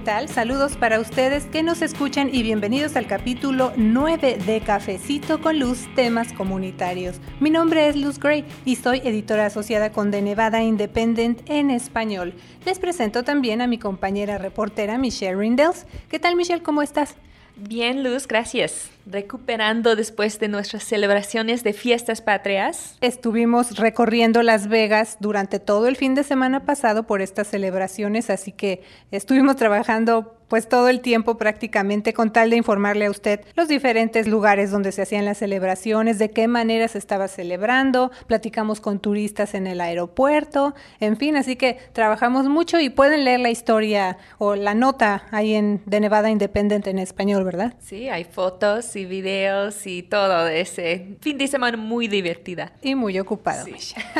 ¿qué tal? Saludos para ustedes que nos escuchan y bienvenidos al capítulo 9 de Cafecito con Luz, temas comunitarios. Mi nombre es Luz Gray y soy editora asociada con The Nevada Independent en español. Les presento también a mi compañera reportera Michelle Rindels. ¿Qué tal Michelle? ¿Cómo estás? Bien, Luz, gracias recuperando después de nuestras celebraciones de fiestas patrias. Estuvimos recorriendo Las Vegas durante todo el fin de semana pasado por estas celebraciones, así que estuvimos trabajando pues todo el tiempo prácticamente con tal de informarle a usted los diferentes lugares donde se hacían las celebraciones, de qué manera se estaba celebrando, platicamos con turistas en el aeropuerto, en fin, así que trabajamos mucho y pueden leer la historia o la nota ahí en de Nevada Independent en español, ¿verdad? Sí, hay fotos y videos y todo de ese fin de semana muy divertida. Y muy ocupado.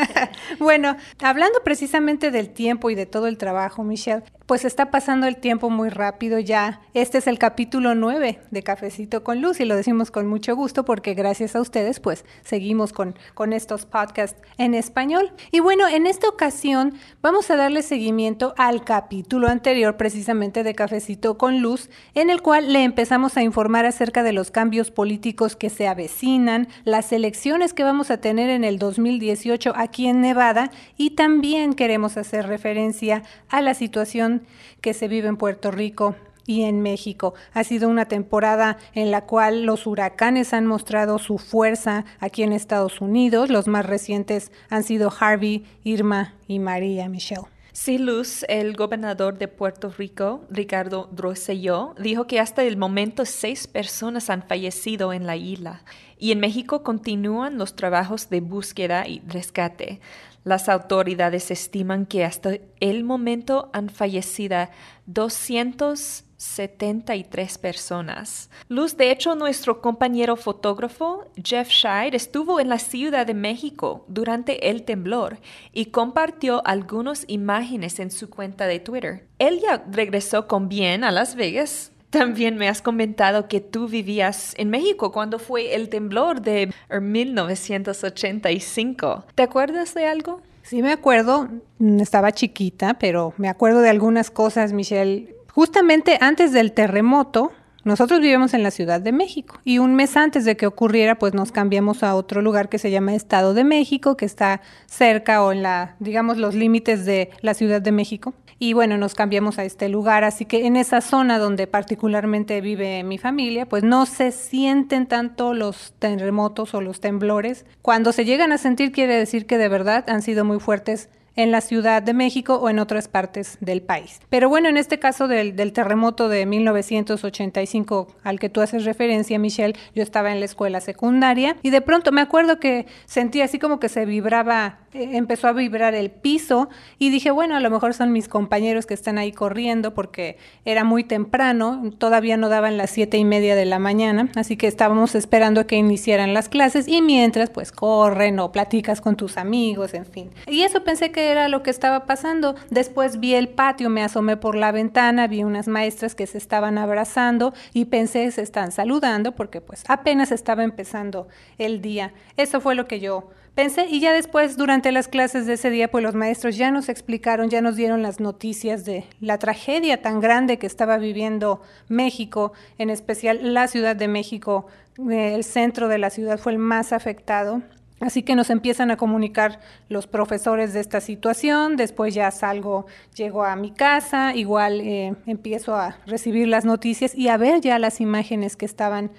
bueno, hablando precisamente del tiempo y de todo el trabajo, Michelle, pues está pasando el tiempo muy rápido ya. Este es el capítulo 9 de Cafecito con Luz y lo decimos con mucho gusto porque gracias a ustedes pues seguimos con, con estos podcasts en español. Y bueno, en esta ocasión vamos a darle seguimiento al capítulo anterior precisamente de Cafecito con Luz en el cual le empezamos a informar acerca de los cambios políticos que se avecinan, las elecciones que vamos a tener en el 2018 aquí en Nevada y también queremos hacer referencia a la situación que se vive en Puerto Rico y en México. Ha sido una temporada en la cual los huracanes han mostrado su fuerza aquí en Estados Unidos. Los más recientes han sido Harvey, Irma y María Michelle. Sí, Luz, el gobernador de Puerto Rico, Ricardo Rosselló, dijo que hasta el momento seis personas han fallecido en la isla y en México continúan los trabajos de búsqueda y rescate. Las autoridades estiman que hasta el momento han fallecido 273 personas. Luz, de hecho, nuestro compañero fotógrafo Jeff Scheid estuvo en la Ciudad de México durante el temblor y compartió algunas imágenes en su cuenta de Twitter. Él ya regresó con bien a Las Vegas también me has comentado que tú vivías en México cuando fue el temblor de 1985. ¿Te acuerdas de algo? Sí, me acuerdo. Estaba chiquita, pero me acuerdo de algunas cosas, Michelle. Justamente antes del terremoto, nosotros vivimos en la Ciudad de México y un mes antes de que ocurriera, pues nos cambiamos a otro lugar que se llama Estado de México, que está cerca o en la, digamos, los límites de la Ciudad de México. Y bueno, nos cambiamos a este lugar, así que en esa zona donde particularmente vive mi familia, pues no se sienten tanto los terremotos o los temblores. Cuando se llegan a sentir quiere decir que de verdad han sido muy fuertes en la Ciudad de México o en otras partes del país. Pero bueno, en este caso del, terremoto de 1985 al que tú haces referencia, Michelle, yo estaba en la escuela secundaria y de pronto me acuerdo que sentí así como que se vibraba, eh, empezó a vibrar el piso y dije, bueno, a lo mejor son mis compañeros que están ahí corriendo porque era muy temprano, todavía no daban las siete y media de la mañana, así que estábamos esperando que iniciaran las clases y mientras pues corren o platicas con tus amigos, en fin. Y eso pensé que era lo que estaba pasando. Después vi el patio, me asomé por la ventana, vi unas maestras que se estaban abrazando y pensé se están saludando porque pues apenas estaba empezando el día. Eso fue lo que yo pensé y ya después durante las clases de ese día pues los maestros ya nos explicaron, ya nos dieron las noticias de la tragedia tan grande que estaba viviendo México, en especial la Ciudad de México, eh, el centro de la ciudad fue el más afectado Así que nos empiezan a comunicar los profesores de esta situación, después ya salgo, llego a mi casa, igual eh, empiezo a recibir las noticias y a ver ya las imágenes que estaban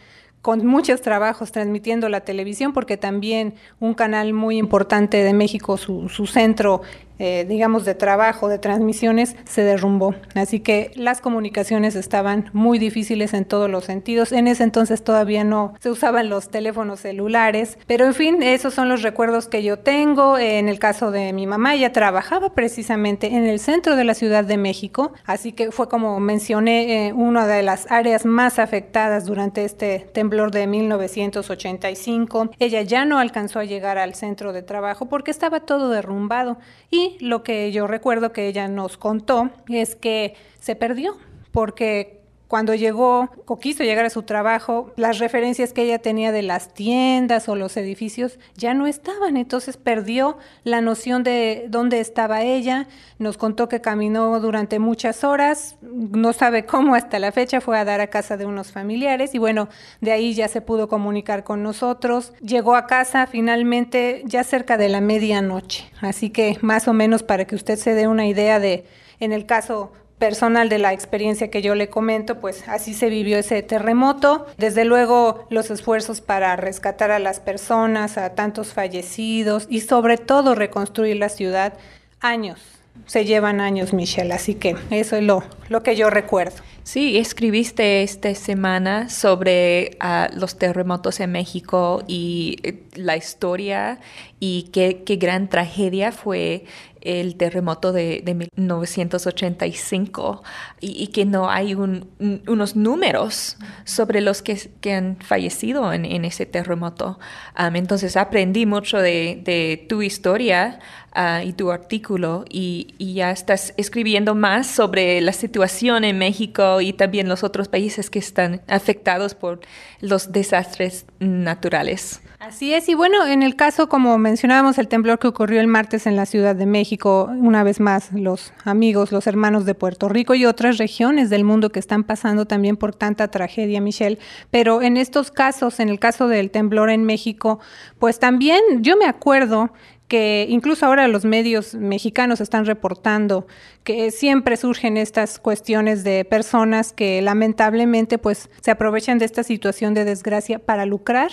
con muchos trabajos transmitiendo la televisión, porque también un canal muy importante de México, su, su centro eh, digamos, de trabajo, de transmisiones, se derrumbó. Así que las comunicaciones estaban muy difíciles en todos los sentidos. En ese entonces todavía no se usaban los teléfonos celulares, pero en fin, esos son los recuerdos que yo tengo. En el caso de mi mamá, ella trabajaba precisamente en el centro de la Ciudad de México, así que fue como mencioné, eh, una de las áreas más afectadas durante este temblor de 1985. Ella ya no alcanzó a llegar al centro de trabajo porque estaba todo derrumbado y lo que yo recuerdo que ella nos contó es que se perdió porque cuando llegó o quiso llegar a su trabajo, las referencias que ella tenía de las tiendas o los edificios ya no estaban, entonces perdió la noción de dónde estaba ella, nos contó que caminó durante muchas horas, no sabe cómo hasta la fecha, fue a dar a casa de unos familiares y bueno, de ahí ya se pudo comunicar con nosotros, llegó a casa finalmente ya cerca de la medianoche, así que más o menos para que usted se dé una idea de, en el caso personal de la experiencia que yo le comento, pues así se vivió ese terremoto. Desde luego los esfuerzos para rescatar a las personas, a tantos fallecidos y sobre todo reconstruir la ciudad, años. Se llevan años, Michelle, así que eso es lo, lo que yo recuerdo. Sí, escribiste esta semana sobre ah, los terremotos en México y eh, la historia y qué, qué gran tragedia fue el terremoto de, 1985 y, que no hay unos números sobre los que, han fallecido en, ese terremoto. entonces aprendí mucho de, tu historia ah, y tu artículo y, y, ya estás escribiendo más sobre la situación en México y también los otros países que están afectados por los desastres naturales. Así es, y bueno, en el caso, como mencionábamos, el temblor que ocurrió el martes en la Ciudad de México, una vez más, los amigos, los hermanos de Puerto Rico y otras regiones del mundo que están pasando también por tanta tragedia, Michelle. Pero en estos casos, en el caso del temblor en México, pues también yo me acuerdo que incluso ahora los medios mexicanos están reportando que siempre surgen estas cuestiones de personas que lamentablemente pues se aprovechan de esta situación de desgracia para lucrar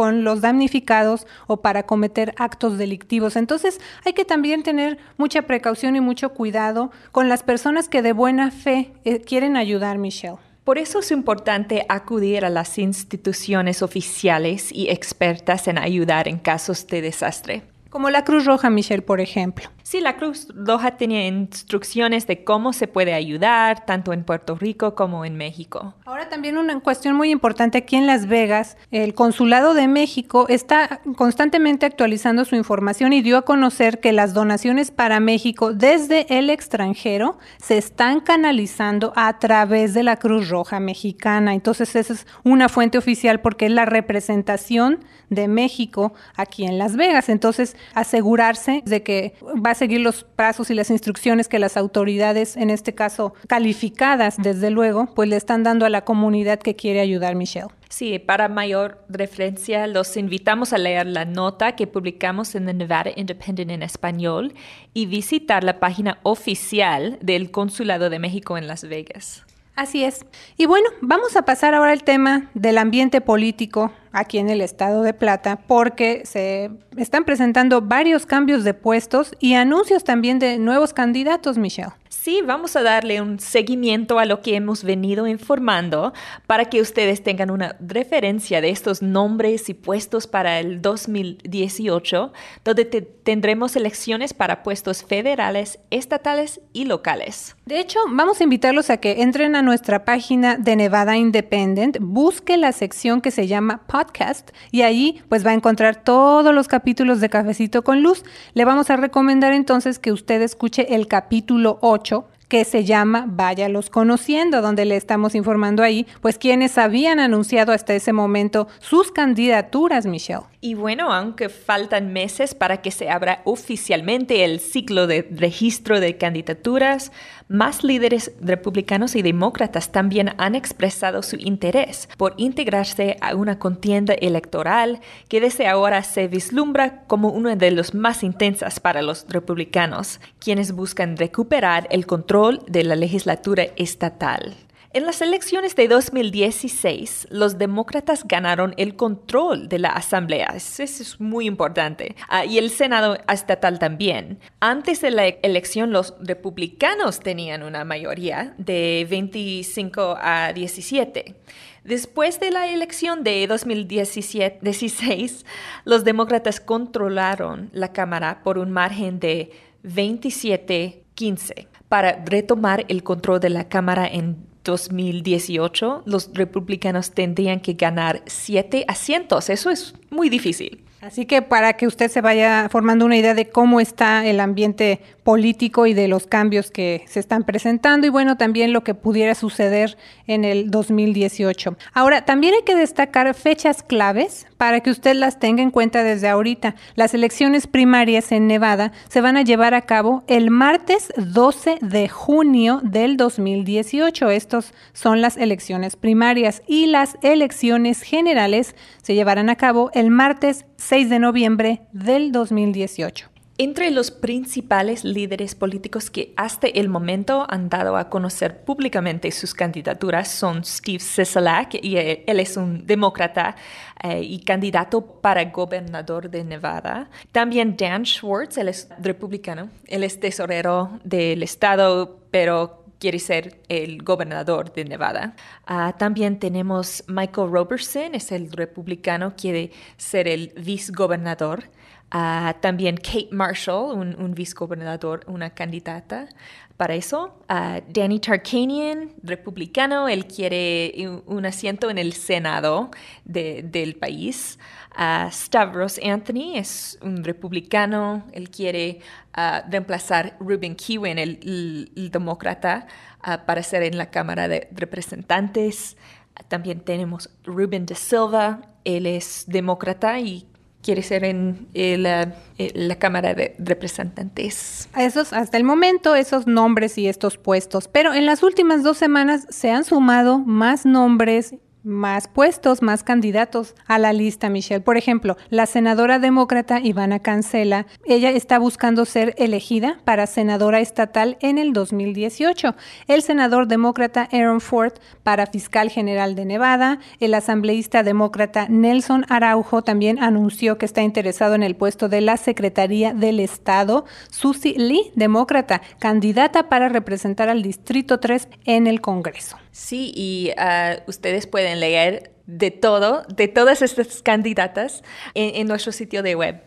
con los damnificados o para cometer actos delictivos. Entonces hay que también tener mucha precaución y mucho cuidado con las personas que de buena fe eh, quieren ayudar, Michelle. Por eso es importante acudir a las instituciones oficiales y expertas en ayudar en casos de desastre. Como la Cruz Roja, Michelle, por ejemplo. Sí, la Cruz Roja tenía instrucciones de cómo se puede ayudar, tanto en Puerto Rico como en México. Ahora también una cuestión muy importante aquí en Las Vegas, el Consulado de México está constantemente actualizando su información y dio a conocer que las donaciones para México desde el extranjero se están canalizando a través de la Cruz Roja Mexicana. Entonces esa es una fuente oficial porque es la representación de México aquí en Las Vegas. Entonces asegurarse de que va a seguir los pasos y las instrucciones que las autoridades, en este caso calificadas, desde luego, pues le están dando a la comunidad que quiere ayudar, Michelle. Sí, para mayor referencia, los invitamos a leer la nota que publicamos en The Nevada Independent en español y visitar la página oficial del Consulado de México en Las Vegas. Así es. Y bueno, vamos a pasar ahora al tema del ambiente político aquí en el estado de Plata, porque se están presentando varios cambios de puestos y anuncios también de nuevos candidatos, Michelle. Sí, vamos a darle un seguimiento a lo que hemos venido informando para que ustedes tengan una referencia de estos nombres y puestos para el 2018, donde tendremos elecciones para puestos federales, estatales y locales. De hecho, vamos a invitarlos a que entren a nuestra página de Nevada Independent, busque la sección que se llama Podcast y ahí pues va a encontrar todos los capítulos de Cafecito con Luz. Le vamos a recomendar entonces que usted escuche el capítulo 8 que se llama Váyalos conociendo, donde le estamos informando ahí, pues quienes habían anunciado hasta ese momento sus candidaturas, Michelle. Y bueno, aunque faltan meses para que se abra oficialmente el ciclo de registro de candidaturas, más líderes republicanos y demócratas también han expresado su interés por integrarse a una contienda electoral que desde ahora se vislumbra como una de las más intensas para los republicanos, quienes buscan recuperar el control de la legislatura estatal. En las elecciones de 2016, los demócratas ganaron el control de la Asamblea. Eso es muy importante. Ah, y el Senado estatal también. Antes de la elección, los republicanos tenían una mayoría de 25 a 17. Después de la elección de 2016, los demócratas controlaron la Cámara por un margen de 27-15 para retomar el control de la Cámara en 2018, los republicanos tendrían que ganar siete asientos. Eso es muy difícil. Así que para que usted se vaya formando una idea de cómo está el ambiente político y de los cambios que se están presentando y bueno, también lo que pudiera suceder en el 2018. Ahora, también hay que destacar fechas claves para que usted las tenga en cuenta desde ahorita. Las elecciones primarias en Nevada se van a llevar a cabo el martes 12 de junio del 2018. Estos son las elecciones primarias y las elecciones generales se llevarán a cabo el martes 6 de noviembre del 2018. Entre los principales líderes políticos que hasta el momento han dado a conocer públicamente sus candidaturas son Steve Sisolak, y él es un demócrata eh, y candidato para gobernador de Nevada. También Dan Schwartz, él es republicano, él es tesorero del estado, pero quiere ser el gobernador de Nevada. Ah, también tenemos Michael Robertson, es el republicano, quiere ser el vicegobernador. Uh, también Kate Marshall, un, un vicegobernador, una candidata para eso. Uh, Danny Tarkanian, republicano, él quiere un, asiento en el Senado de, del país. Uh, Stavros Anthony es un republicano, él quiere reemplazar Ruben Kewin, el, el demócrata, para ser en la Cámara de Representantes. También tenemos Ruben de Silva, él es demócrata y quiere ser en eh, la, eh, la, Cámara de Representantes. Esos, hasta el momento, esos nombres y estos puestos. Pero en las últimas dos semanas se han sumado más nombres más puestos, más candidatos a la lista, Michelle. Por ejemplo, la senadora demócrata Ivana Cancela, ella está buscando ser elegida para senadora estatal en el 2018. El senador demócrata Aaron Ford para fiscal general de Nevada. El asambleísta demócrata Nelson Araujo también anunció que está interesado en el puesto de la Secretaría del Estado. Susie Lee, demócrata, candidata para representar al Distrito 3 en el Congreso. Sí, y ah, ustedes pueden leer de todo, de todas estas candidatas en nuestro sitio de web.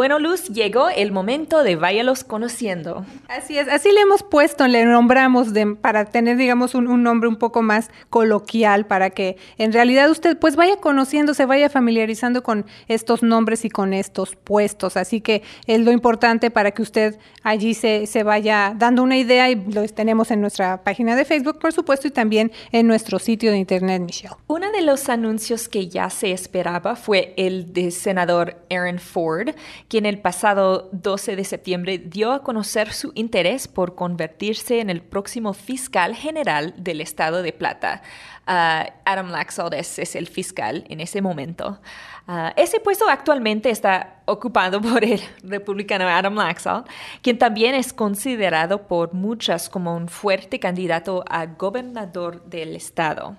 Bueno, Luz, llegó el momento de váyalos conociendo. Así es, así le hemos puesto, le nombramos de, para tener, digamos, un, nombre un poco más coloquial, para que en realidad usted pues vaya conociendo, se vaya familiarizando con estos nombres y con estos puestos. Así que es lo importante para que usted allí se, se vaya dando una idea y lo tenemos en nuestra página de Facebook, por supuesto, y también en nuestro sitio de internet, Michelle. Uno de los anuncios que ya se esperaba fue el de senador Aaron Ford, quien el pasado 12 de septiembre dio a conocer su interés por convertirse en el próximo fiscal general del estado de Plata. Ah, Adam Laxalt es, el fiscal en ese momento. Ah, ese puesto actualmente está ocupado por el republicano Adam Laxalt, quien también es considerado por muchas como un fuerte candidato a gobernador del estado,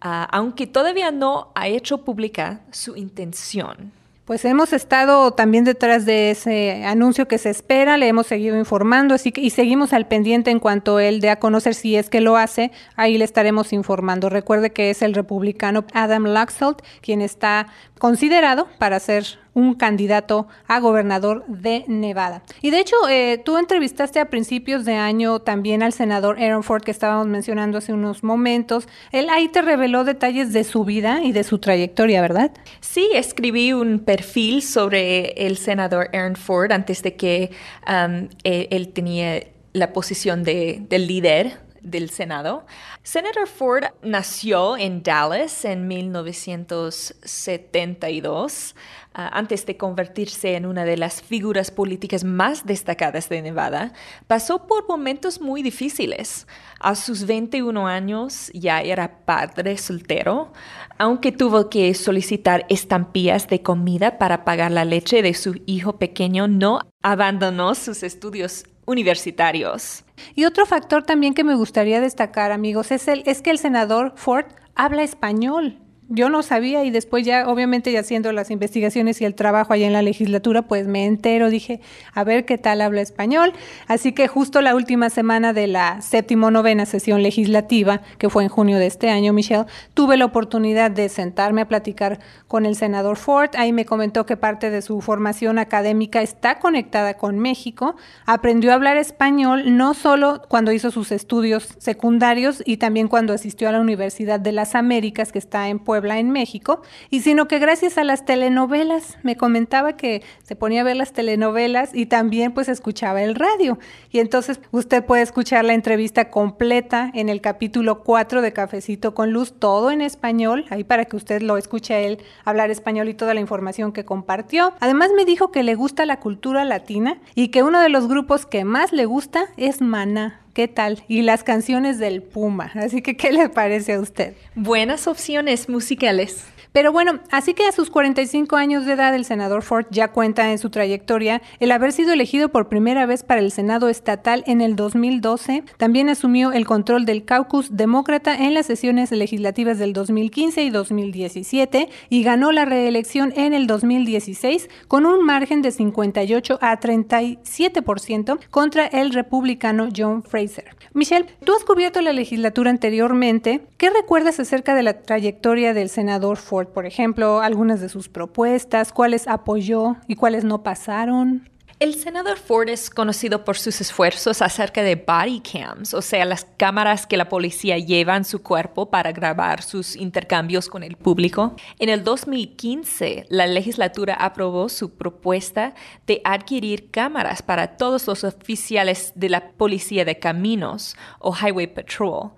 ah, aunque todavía no ha hecho pública su intención. Pues hemos estado también detrás de ese anuncio que se espera, le hemos seguido informando, así que y seguimos al pendiente en cuanto él dé a conocer si es que lo hace, ahí le estaremos informando. Recuerde que es el republicano Adam Laxalt quien está considerado para ser un candidato a gobernador de Nevada. Y de hecho, eh, tú entrevistaste a principios de año también al senador Aaron Ford, que estábamos mencionando hace unos momentos. Él ahí te reveló detalles de su vida y de su trayectoria, ¿verdad? Sí, escribí un perfil sobre el senador Aaron Ford antes de que um, él, tenía la posición de, de líder del Senado. Senator Ford nació en Dallas en 1972, ah, antes de convertirse en una de las figuras políticas más destacadas de Nevada. Pasó por momentos muy difíciles. A sus 21 años ya era padre soltero, aunque tuvo que solicitar estampillas de comida para pagar la leche de su hijo pequeño, no abandonó sus estudios universitarios. Y otro factor también que me gustaría destacar, amigos, es, el, es que el senador Ford habla español yo no sabía y después ya, obviamente, ya haciendo las investigaciones y el trabajo allá en la legislatura, pues me entero, dije, a ver qué tal habla español. Así que justo la última semana de la séptimo novena sesión legislativa, que fue en junio de este año, Michelle, tuve la oportunidad de sentarme a platicar con el senador Ford. Ahí me comentó que parte de su formación académica está conectada con México. Aprendió a hablar español no solo cuando hizo sus estudios secundarios y también cuando asistió a la Universidad de las Américas, que está en Puebla, en México, y sino que gracias a las telenovelas. Me comentaba que se ponía a ver las telenovelas y también pues escuchaba el radio. Y entonces usted puede escuchar la entrevista completa en el capítulo 4 de Cafecito con Luz, todo en español, ahí para que usted lo escuche a él hablar español y toda la información que compartió. Además me dijo que le gusta la cultura latina y que uno de los grupos que más le gusta es Maná. ¿Qué tal? Y las canciones del Puma. Así que, ¿qué le parece a usted? Buenas opciones musicales. Pero bueno, así que a sus 45 años de edad el senador Ford ya cuenta en su trayectoria el haber sido elegido por primera vez para el Senado estatal en el 2012. También asumió el control del caucus demócrata en las sesiones legislativas del 2015 y 2017 y ganó la reelección en el 2016 con un margen de 58 a 37% contra el republicano John Fraser. Michelle, tú has cubierto la legislatura anteriormente. ¿Qué recuerdas acerca de la trayectoria del senador Ford? Por ejemplo, algunas de sus propuestas, cuáles apoyó y cuáles no pasaron. El senador Ford es conocido por sus esfuerzos acerca de body cams, o sea, las cámaras que la policía lleva en su cuerpo para grabar sus intercambios con el público. En el 2015, la legislatura aprobó su propuesta de adquirir cámaras para todos los oficiales de la Policía de Caminos o Highway Patrol.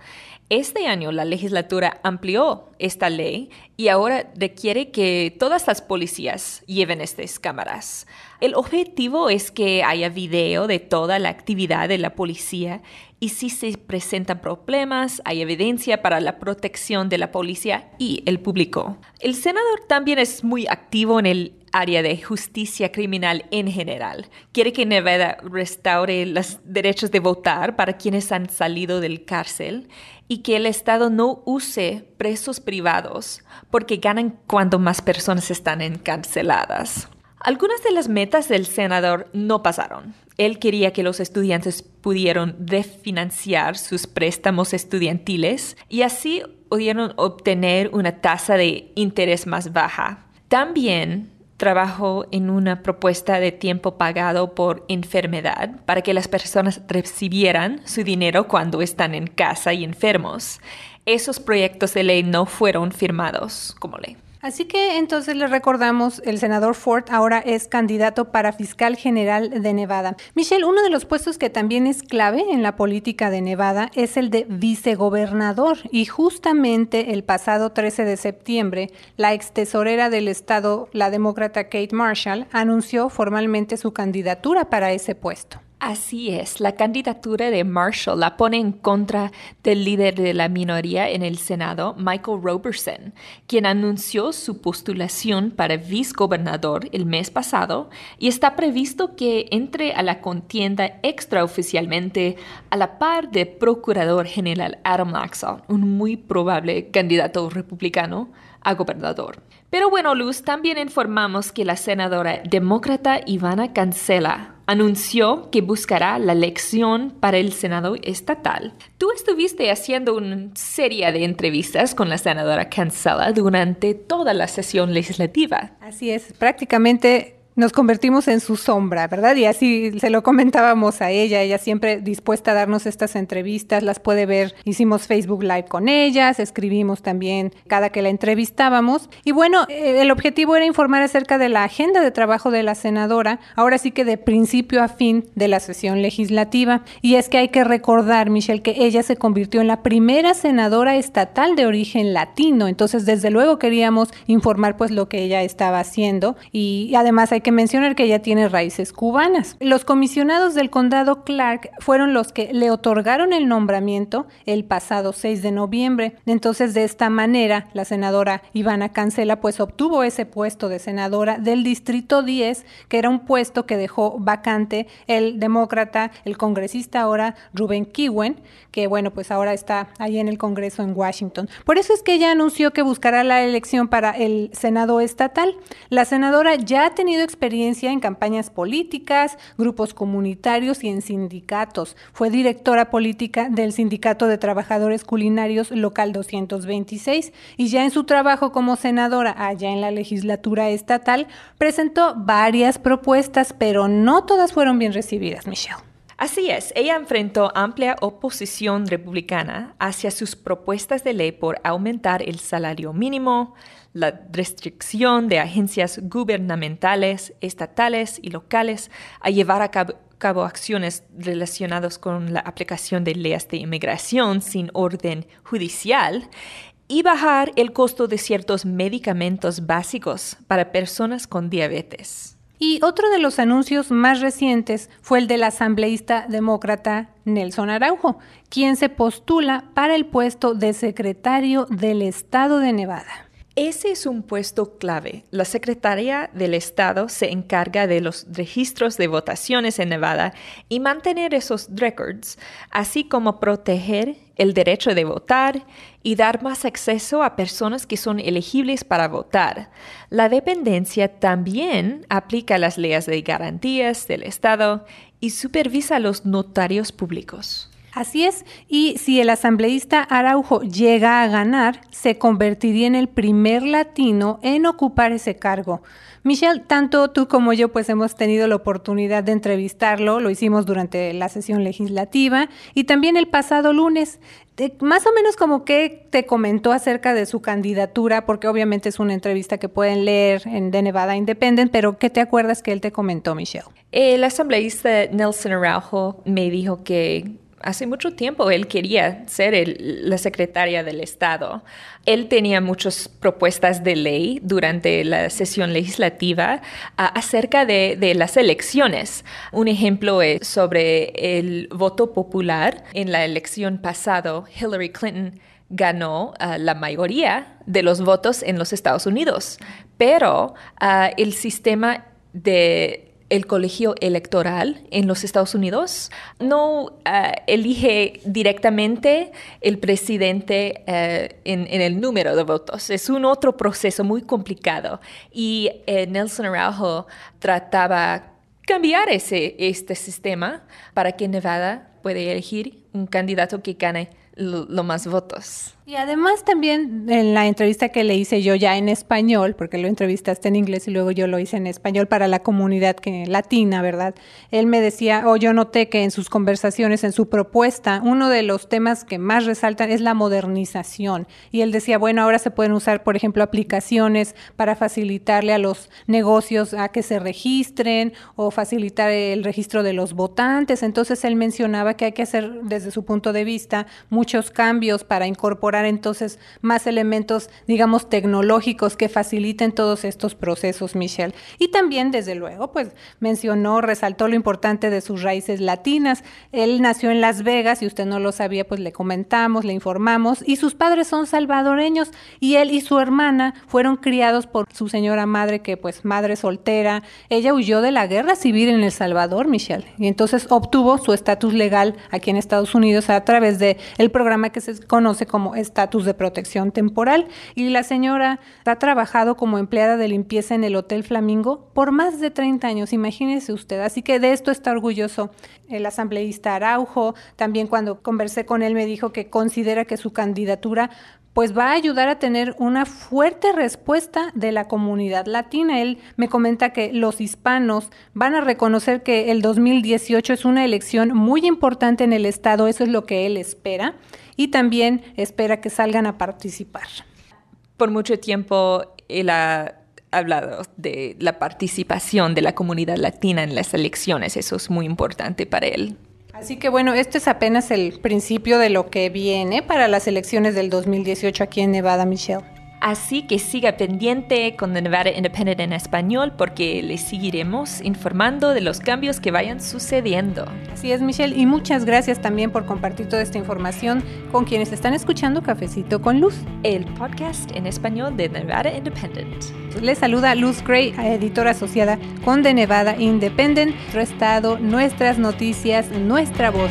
Este año la legislatura amplió esta ley y ahora requiere que todas las policías lleven estas cámaras. El objetivo es que haya video de toda la actividad de la policía y si se presentan problemas, hay evidencia para la protección de la policía y el público. El senador también es muy activo en el área de justicia criminal en general. Quiere que Nevada restaure los derechos de votar para quienes han salido del cárcel y que el Estado no use presos privados porque ganan cuando más personas están encarceladas. Algunas de las metas del senador no pasaron. Él quería que los estudiantes pudieran refinanciar sus préstamos estudiantiles y así pudieron obtener una tasa de interés más baja. También trabajó en una propuesta de tiempo pagado por enfermedad para que las personas recibieran su dinero cuando están en casa y enfermos. Esos proyectos de ley no fueron firmados como ley. Así que entonces le recordamos, el senador Ford ahora es candidato para fiscal general de Nevada. Michelle, uno de los puestos que también es clave en la política de Nevada es el de vicegobernador y justamente el pasado 13 de septiembre, la ex tesorera del estado, la demócrata Kate Marshall, anunció formalmente su candidatura para ese puesto. Así es, la candidatura de Marshall la pone en contra del líder de la minoría en el Senado, Michael Roberson, quien anunció su postulación para vicegobernador el mes pasado y está previsto que entre a la contienda extraoficialmente a la par de Procurador General Adam Laxalt, un muy probable candidato republicano gobernador. Pero bueno, Luz, también informamos que la senadora demócrata Ivana Cancela anunció que buscará la elección para el Senado estatal. Tú estuviste haciendo una serie de entrevistas con la senadora Cancela durante toda la sesión legislativa. Así es, prácticamente nos convertimos en su sombra, ¿verdad? Y así se lo comentábamos a ella, ella siempre dispuesta a darnos estas entrevistas, las puede ver, hicimos Facebook Live con ellas, escribimos también cada que la entrevistábamos. Y bueno, eh, el objetivo era informar acerca de la agenda de trabajo de la senadora, ahora sí que de principio a fin de la sesión legislativa. Y es que hay que recordar, Michelle, que ella se convirtió en la primera senadora estatal de origen latino, entonces desde luego queríamos informar pues lo que ella estaba haciendo y además hay que mencionar que ella tiene raíces cubanas. Los comisionados del condado Clark fueron los que le otorgaron el nombramiento el pasado 6 de noviembre. Entonces, de esta manera, la senadora Ivana Cancela pues obtuvo ese puesto de senadora del distrito 10, que era un puesto que dejó vacante el demócrata, el congresista ahora Ruben Kiwen, que bueno, pues ahora está ahí en el Congreso en Washington. Por eso es que ella anunció que buscará la elección para el Senado estatal. La senadora ya ha tenido en campañas políticas, grupos comunitarios y en sindicatos. Fue directora política del Sindicato de Trabajadores Culinarios Local 226 y ya en su trabajo como senadora allá en la legislatura estatal presentó varias propuestas, pero no todas fueron bien recibidas, Michelle. Así es, ella enfrentó amplia oposición republicana hacia sus propuestas de ley por aumentar el salario mínimo, la restricción de agencias gubernamentales, estatales y locales a llevar a cabo, acciones relacionadas con la aplicación de leyes de inmigración sin orden judicial y bajar el costo de ciertos medicamentos básicos para personas con diabetes. Y otro de los anuncios más recientes fue el del asambleísta demócrata Nelson Araujo, quien se postula para el puesto de secretario del Estado de Nevada. Ese es un puesto clave. La Secretaría del Estado se encarga de los registros de votaciones en Nevada y mantener esos records, así como proteger el derecho de votar y dar más acceso a personas que son elegibles para votar. La dependencia también aplica las leyes de garantías del Estado y supervisa a los notarios públicos. Así es, y si el asambleísta Araujo llega a ganar, se convertiría en el primer latino en ocupar ese cargo. Michelle, tanto tú como yo pues hemos tenido la oportunidad de entrevistarlo, lo hicimos durante la sesión legislativa y también el pasado lunes. más o menos como que te comentó acerca de su candidatura, porque obviamente es una entrevista que pueden leer en The Nevada Independent, pero ¿qué te acuerdas que él te comentó, Michelle? El asambleísta Nelson Araujo me dijo que hace mucho tiempo él quería ser la secretaria del Estado. Él tenía muchas propuestas de ley durante la sesión legislativa acerca de, las elecciones. Un ejemplo es sobre el voto popular. En la elección pasada, Hillary Clinton ganó ah, la mayoría de los votos en los Estados Unidos, pero ah, el sistema de el colegio electoral en los Estados Unidos no eh, elige directamente el presidente eh, en, el número de votos. Es un otro proceso muy complicado y eh, Nelson Araujo trataba cambiar ese, este sistema para que Nevada pueda elegir un candidato que gane lo más votos. Y además también en la entrevista que le hice yo ya en español, porque lo entrevistaste en inglés y luego yo lo hice en español para la comunidad que, latina, ¿verdad? Él me decía, o yo noté que en sus conversaciones, en su propuesta, uno de los temas que más resaltan es la modernización. Y él decía, bueno, ahora se pueden usar, por ejemplo, aplicaciones para facilitarle a los negocios a que se registren o facilitar el registro de los votantes. Entonces él mencionaba que hay que hacer desde su punto de vista muchos cambios para incorporar entonces más elementos, digamos, tecnológicos que faciliten todos estos procesos, Michelle. Y también, desde luego, pues mencionó, resaltó lo importante de sus raíces latinas. Él nació en Las Vegas y usted no lo sabía, pues le comentamos, le informamos. Y sus padres son salvadoreños y él y su hermana fueron criados por su señora madre, que pues madre soltera. Ella huyó de la guerra civil en El Salvador, Michelle, y entonces obtuvo su estatus legal aquí en Estados Unidos a través de programa que se conoce como estatus de protección temporal y la señora ha trabajado como empleada de limpieza en el Hotel Flamingo por más de 30 años, imagínese usted. Así que de esto está orgulloso el asambleísta Araujo. También cuando conversé con él me dijo que considera que su candidatura pues va a ayudar a tener una fuerte respuesta de la comunidad latina. Él me comenta que los hispanos van a reconocer que el 2018 es una elección muy importante en el Estado, eso es lo que él espera y también espera que salgan a participar. Por mucho tiempo él ha hablado de la participación de la comunidad latina en las elecciones, eso es muy importante para él. Así que bueno, este es apenas el principio de lo que viene para las elecciones del 2018 aquí en Nevada, Michelle. Así que siga pendiente con The Nevada Independent en español porque le seguiremos informando de los cambios que vayan sucediendo. Así es, Michelle, y muchas gracias también por compartir toda esta información con quienes están escuchando Cafecito con Luz, el podcast en español de Nevada Independent. Les saluda Luz Gray, editora asociada con The Nevada Independent, nuestro estado, nuestras noticias, nuestra voz.